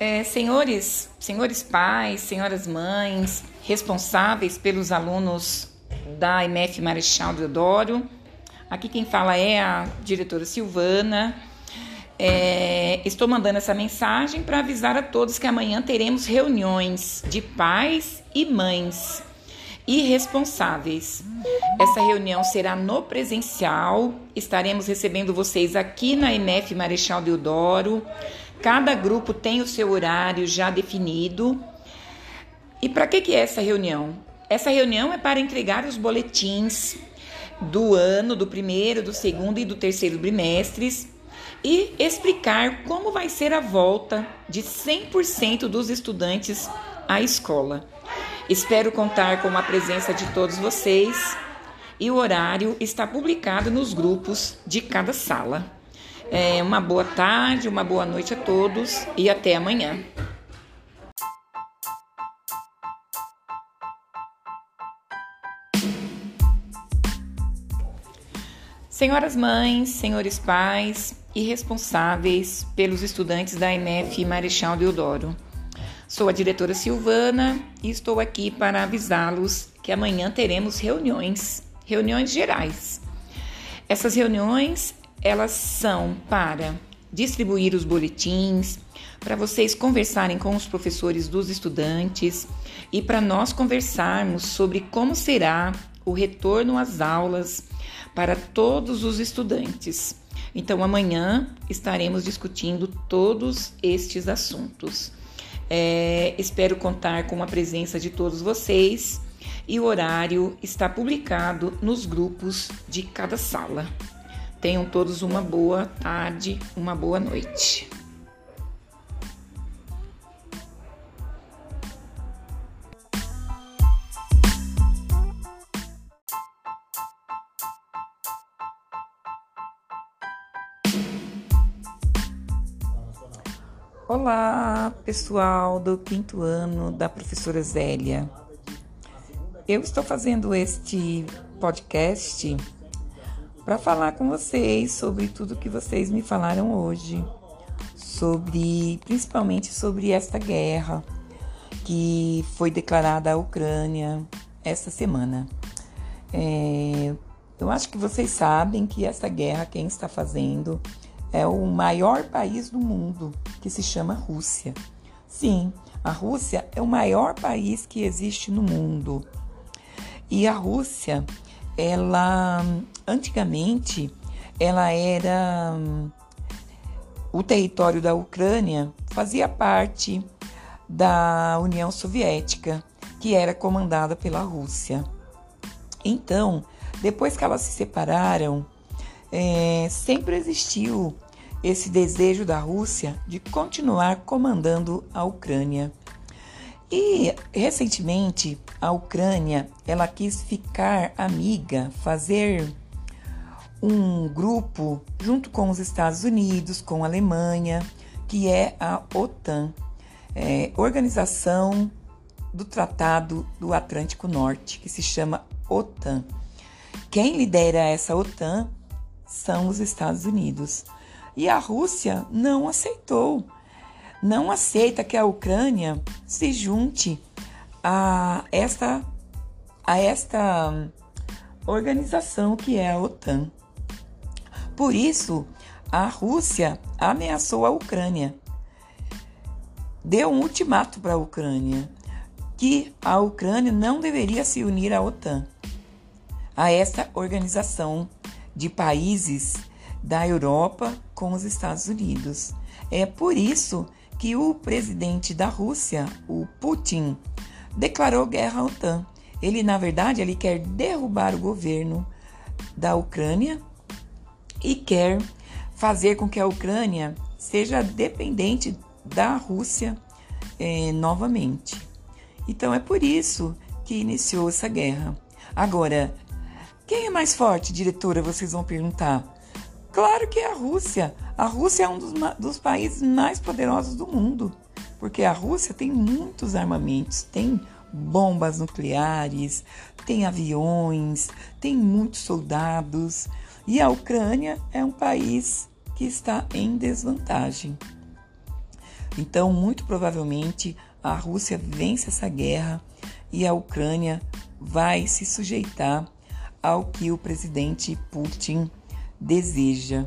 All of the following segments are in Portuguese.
É, senhores, senhores pais, senhoras mães, responsáveis pelos alunos da MF Marechal Deodoro, aqui quem fala é a diretora Silvana. É, estou mandando essa mensagem para avisar a todos que amanhã teremos reuniões de pais e mães e responsáveis. Essa reunião será no presencial. Estaremos recebendo vocês aqui na MF Marechal Deodoro. Cada grupo tem o seu horário já definido. E para que, que é essa reunião? Essa reunião é para entregar os boletins do ano, do primeiro, do segundo e do terceiro bimestres e explicar como vai ser a volta de 100% dos estudantes à escola. Espero contar com a presença de todos vocês e o horário está publicado nos grupos de cada sala. É, uma boa tarde, uma boa noite a todos e até amanhã. Senhoras mães, senhores pais e responsáveis pelos estudantes da MF Marechal Deodoro. Sou a diretora Silvana e estou aqui para avisá-los que amanhã teremos reuniões, reuniões gerais. Essas reuniões elas são para distribuir os boletins, para vocês conversarem com os professores dos estudantes e para nós conversarmos sobre como será o retorno às aulas para todos os estudantes. Então, amanhã estaremos discutindo todos estes assuntos. É, espero contar com a presença de todos vocês e o horário está publicado nos grupos de cada sala. Tenham todos uma boa tarde, uma boa noite. Olá, pessoal do quinto ano da professora Zélia. Eu estou fazendo este podcast para falar com vocês sobre tudo que vocês me falaram hoje, sobre principalmente sobre esta guerra que foi declarada à Ucrânia esta semana. É, eu acho que vocês sabem que essa guerra quem está fazendo é o maior país do mundo, que se chama Rússia. Sim, a Rússia é o maior país que existe no mundo. E a Rússia ela antigamente ela era o território da Ucrânia fazia parte da União Soviética, que era comandada pela Rússia. Então, depois que elas se separaram, é, sempre existiu esse desejo da Rússia de continuar comandando a Ucrânia. E recentemente a Ucrânia ela quis ficar amiga, fazer um grupo junto com os Estados Unidos, com a Alemanha, que é a OTAN, é, Organização do Tratado do Atlântico Norte, que se chama OTAN. Quem lidera essa OTAN são os Estados Unidos. E a Rússia não aceitou não aceita que a Ucrânia se junte a esta, a esta organização que é a OTAN. Por isso, a Rússia ameaçou a Ucrânia. Deu um ultimato para a Ucrânia que a Ucrânia não deveria se unir à OTAN, a esta organização de países da Europa com os Estados Unidos. É por isso que o presidente da Rússia, o Putin, declarou guerra à OTAN. Ele, na verdade, ele quer derrubar o governo da Ucrânia e quer fazer com que a Ucrânia seja dependente da Rússia é, novamente. Então é por isso que iniciou essa guerra. Agora, quem é mais forte, diretora? Vocês vão perguntar. Claro que é a Rússia. A Rússia é um dos, dos, países mais poderosos do mundo, porque a Rússia tem muitos armamentos, tem bombas nucleares, tem aviões, tem muitos soldados. E a Ucrânia é um país que está em desvantagem. Então, muito provavelmente, a Rússia vence essa guerra e a Ucrânia vai se sujeitar ao que o presidente Putin deseja.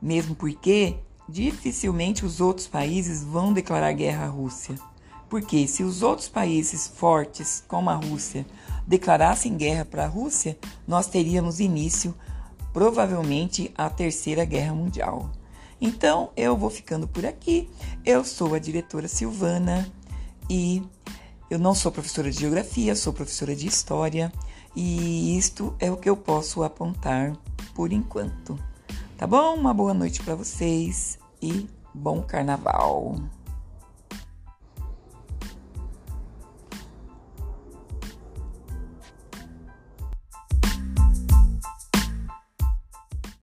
Mesmo porque dificilmente os outros países vão declarar guerra à Rússia. Porque se os outros países fortes, como a Rússia, declarassem guerra para a Rússia, nós teríamos início, provavelmente, a Terceira Guerra Mundial. Então, eu vou ficando por aqui. Eu sou a diretora Silvana e eu não sou professora de geografia, sou professora de história e isto é o que eu posso apontar por enquanto. Tá bom? Uma boa noite para vocês e bom carnaval.